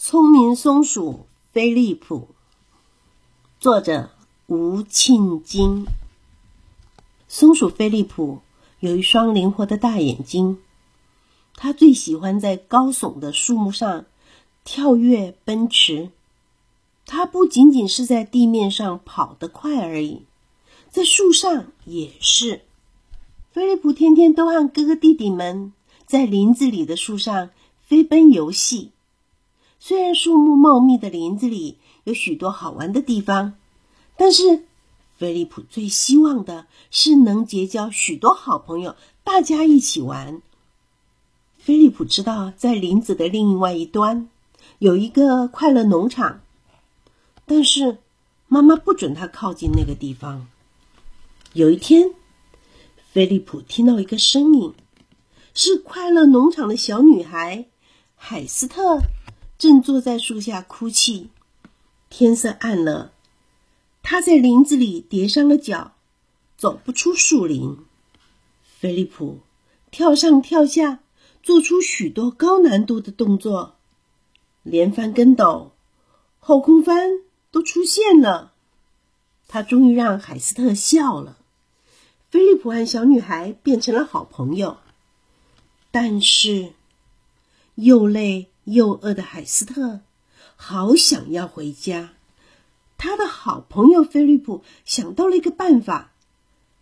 聪明松鼠菲利普，作者吴庆金。松鼠菲利普有一双灵活的大眼睛，它最喜欢在高耸的树木上跳跃奔驰。它不仅仅是在地面上跑得快而已，在树上也是。菲利普天天都和哥哥弟弟们在林子里的树上飞奔游戏。虽然树木茂密的林子里有许多好玩的地方，但是菲利普最希望的是能结交许多好朋友，大家一起玩。菲利普知道，在林子的另外一端有一个快乐农场，但是妈妈不准他靠近那个地方。有一天，菲利普听到一个声音，是快乐农场的小女孩海斯特。正坐在树下哭泣，天色暗了，他在林子里跌伤了脚，走不出树林。菲利普跳上跳下，做出许多高难度的动作，连翻跟斗、后空翻都出现了。他终于让海斯特笑了。菲利普和小女孩变成了好朋友，但是又累。又饿的海斯特好想要回家。他的好朋友菲利普想到了一个办法，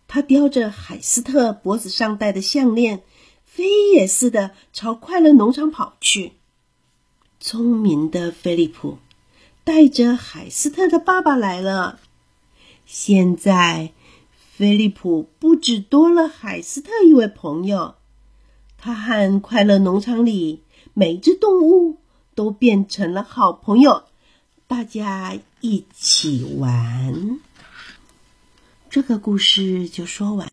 他叼着海斯特脖子上戴的项链，飞也似的朝快乐农场跑去。聪明的菲利普带着海斯特的爸爸来了。现在，菲利普不止多了海斯特一位朋友，他和快乐农场里。每只动物都变成了好朋友，大家一起玩。这个故事就说完。